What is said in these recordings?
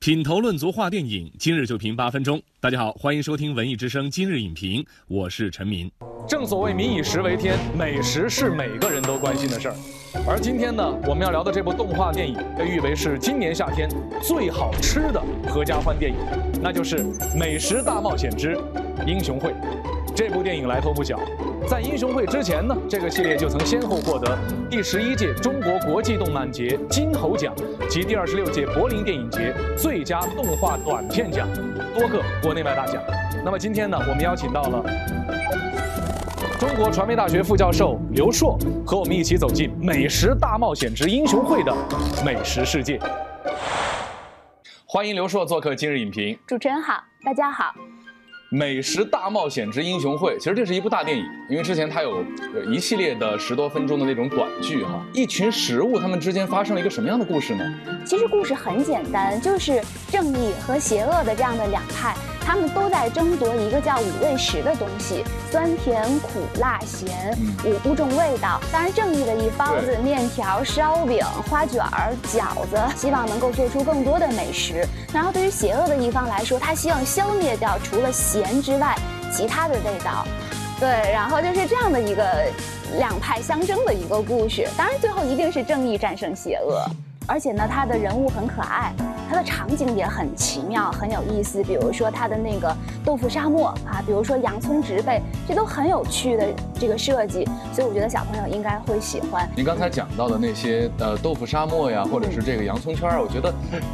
品头论足话电影，今日就评八分钟。大家好，欢迎收听文艺之声今日影评，我是陈明。正所谓民以食为天，美食是每个人都关心的事儿。而今天呢，我们要聊的这部动画电影被誉为是今年夏天最好吃的合家欢电影，那就是《美食大冒险之英雄会》。这部电影来头不小，在《英雄会》之前呢，这个系列就曾先后获得第十一届中国国际动漫节金猴奖及第二十六届柏林电影节最佳动画短片奖多个国内外大奖。那么今天呢，我们邀请到了中国传媒大学副教授刘硕，和我们一起走进《美食大冒险之英雄会》的美食世界。欢迎刘硕做客今日影评。主持人好，大家好。《美食大冒险之英雄会》，其实这是一部大电影，因为之前它有一系列的十多分钟的那种短剧哈。一群食物，他们之间发生了一个什么样的故事呢？其实故事很简单，就是正义和邪恶的这样的两派，他们都在争夺一个叫五味食的东西，酸甜苦辣咸五五种味道。当然，正义的一方子，面条、烧饼、花卷儿、饺子，希望能够做出更多的美食。然后，对于邪恶的一方来说，他希望消灭掉除了咸之外其他的味道。对，然后就是这样的一个两派相争的一个故事。当然，最后一定是正义战胜邪恶。而且呢，它的人物很可爱，它的场景也很奇妙，很有意思。比如说它的那个豆腐沙漠啊，比如说洋葱植被，这都很有趣的这个设计。所以我觉得小朋友应该会喜欢。您刚才讲到的那些呃豆腐沙漠呀，或者是这个洋葱圈儿，我觉得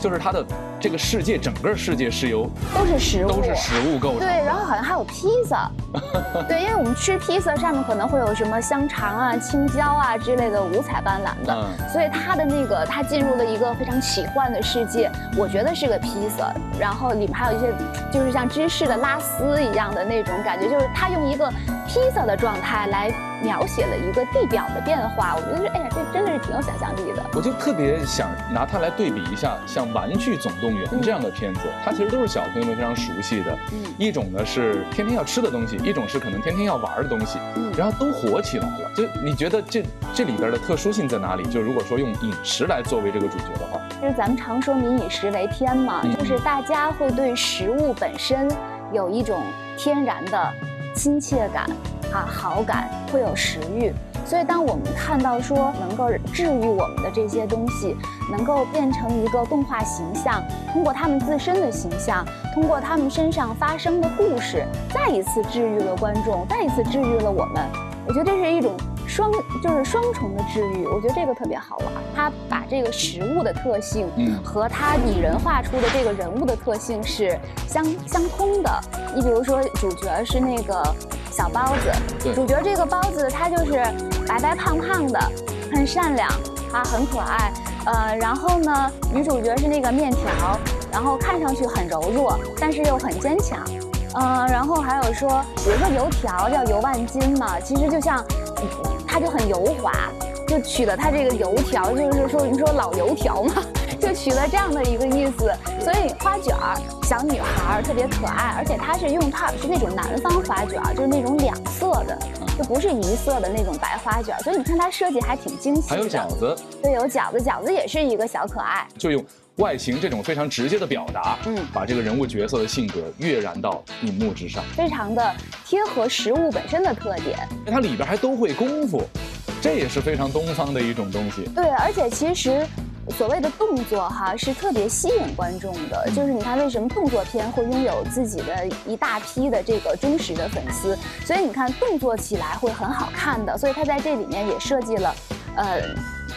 就是它的这个世界，整个世界是由都是食物，都是食物构成。对，然后好像还有披萨，对，因为我们吃披萨上面可能会有什么香肠啊、青椒啊之类的五彩斑斓的，嗯所以它的那个它进入了一个非常奇幻的世界，我觉得是个披萨，然后里面还有一些就是像芝士的拉丝一样的那种感觉，就是它用一个披萨的状态来描写了一个地表的变化，我觉得是哎呀，这真的是挺有想象力的。我就特别想拿它来对比一下，像《玩具总动员》这样的片子，它其实都是小朋友们非常熟悉的。嗯一种呢是天天要吃的东西，一种是可能天天要玩的东西，嗯然后都火起来了。就你觉得这这里边的特殊性在哪里？就如果说用饮食来作为这个主角的话，就是咱们常说民以食为天嘛，嗯就是大家会对食物本身有一种天然的亲切感啊，好感，会有食欲。所以，当我们看到说能够治愈我们的这些东西，能够变成一个动画形象，通过他们自身的形象，通过他们身上发生的故事，再一次治愈了观众，再一次治愈了我们。我觉得这是一种双，就是双重的治愈。我觉得这个特别好玩，他把这个食物的特性，嗯和他拟人化出的这个人物的特性是相相通的。你比如说，主角是那个小包子，主角这个包子他就是白白胖胖的，很善良啊，很可爱。呃，然后呢，女主角是那个面条，然后看上去很柔弱，但是又很坚强。嗯，然后还有说，比如说油条叫油万金嘛，其实就像，嗯它就很油滑，就取了它这个油条，就是说你说老油条嘛，就取了这样的一个意思。所以花卷儿，小女孩儿特别可爱，而且它是用它是那种南方花卷儿，就是那种两色的，就不是一色的那种白花卷儿。所以你看它设计还挺精细的。还有饺子，对，有饺子，饺子也是一个小可爱。就用外形这种非常直接的表达，嗯把这个人物角色的性格跃然到荧幕之上。非常的贴合实物本身的特点。它里边还都会功夫，这也是非常东方的一种东西。对，而且其实所谓的动作哈是特别吸引观众的，就是你看为什么动作片会拥有自己的一大批的这个忠实的粉丝，所以你看动作起来会很好看的，所以他在这里面也设计了，呃。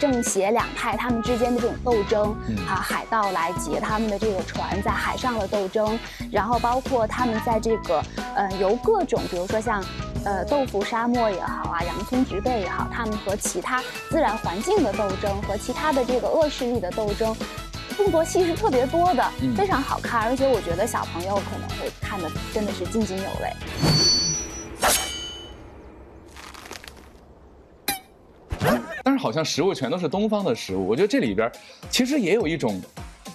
正邪两派他们之间的这种斗争，嗯啊，海盗来劫他们的这个船，在海上的斗争，然后包括他们在这个，呃，由各种，比如说像，呃，豆腐沙漠也好啊，洋葱植被也好，他们和其他自然环境的斗争，和其他的这个恶势力的斗争，动作戏是特别多的，嗯非常好看，而且我觉得小朋友可能会看的真的是津津有味。但是好像食物全都是东方的食物，我觉得这里边其实也有一种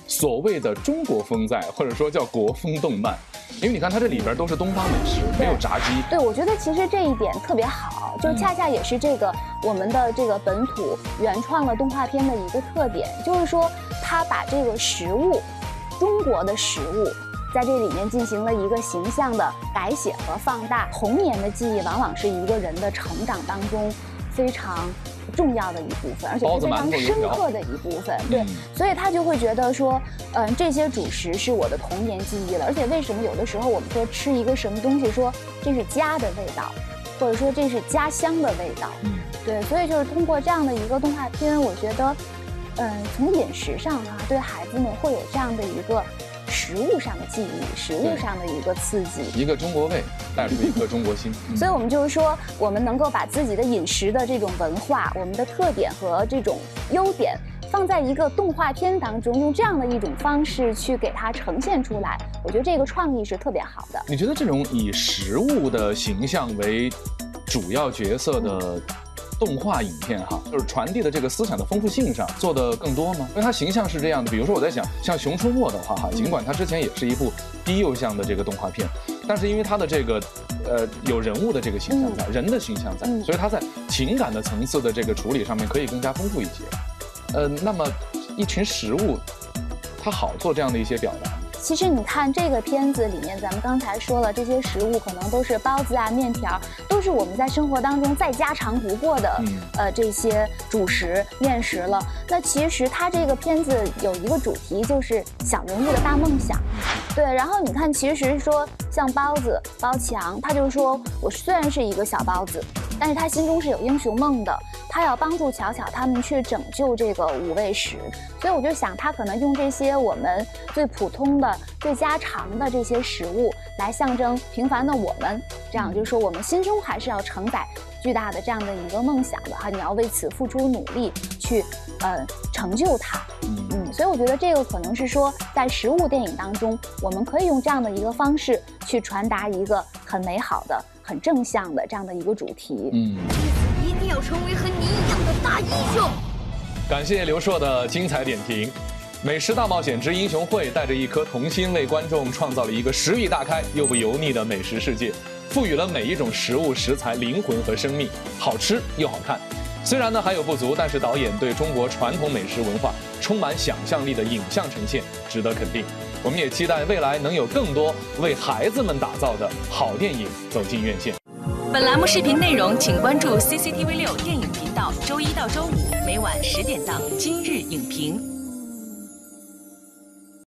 所谓的中国风在，或者说叫国风动漫。因为你看它这里边都是东方美食，没有炸鸡。对，我觉得其实这一点特别好，就恰恰也是这个我们的这个本土原创的动画片的一个特点，就是说它把这个食物，中国的食物，在这里面进行了一个形象的改写和放大。童年的记忆往往是一个人的成长当中非常。重要的一部分，而且是非常深刻的一部分，对，所以他就会觉得说，嗯，这些主食是我的童年记忆了。而且为什么有的时候我们说吃一个什么东西，说这是家的味道，或者说这是家乡的味道，嗯，对，所以就是通过这样的一个动画片，我觉得，嗯，从饮食上哈，对孩子们会有这样的一个。食物上的记忆，食物上的一个刺激，一个中国味 带出一颗中国心。所以，我们就是说，我们能够把自己的饮食的这种文化、我们的特点和这种优点，放在一个动画片当中，用这样的一种方式去给它呈现出来。我觉得这个创意是特别好的。你觉得这种以食物的形象为主要角色的？动画影片哈，就是传递的这个思想的丰富性上做的更多吗？因为它形象是这样的，比如说我在想，像《熊出没》的话哈，尽管它之前也是一部低幼向的这个动画片，但是因为它的这个，呃，有人物的这个形象在，人的形象在，所以它在情感的层次的这个处理上面可以更加丰富一些。呃，那么一群食物，它好做这样的一些表达。其实你看这个片子里面，咱们刚才说了，这些食物可能都是包子啊、面条，都是我们在生活当中再家常不过的，呃，这些主食、面食了。那其实它这个片子有一个主题，就是小人物的大梦想。对，然后你看，其实说像包子、包强，他就说我虽然是一个小包子。但是他心中是有英雄梦的，他要帮助巧巧他们去拯救这个五味石，所以我就想，他可能用这些我们最普通的、最家常的这些食物，来象征平凡的我们，这样就是说，我们心中还是要承载巨大的这样的一个梦想的哈，你要为此付出努力去，呃，成就它。嗯，所以我觉得这个可能是说，在食物电影当中，我们可以用这样的一个方式去传达一个很美好的。很正向的这样的一个主题。嗯，一定要成为和你一样的大英雄。感谢刘硕的精彩点评，《美食大冒险之英雄会》带着一颗童心，为观众创造了一个食欲大开又不油腻的美食世界，赋予了每一种食物食材灵魂和生命，好吃又好看。虽然呢还有不足，但是导演对中国传统美食文化充满想象力的影像呈现值得肯定。我们也期待未来能有更多为孩子们打造的好电影走进院线。本栏目视频内容，请关注 CCTV 六电影频道，周一到周五每晚十点档《今日影评》。